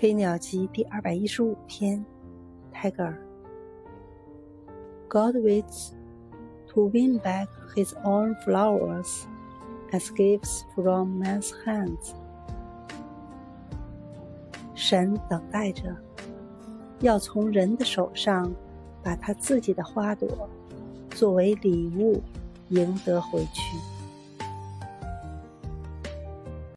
《飞鸟集》第二百一十五篇，Tiger。God waits to win back his own flowers as gifts from man's hands。神等待着，要从人的手上把他自己的花朵作为礼物赢得回去。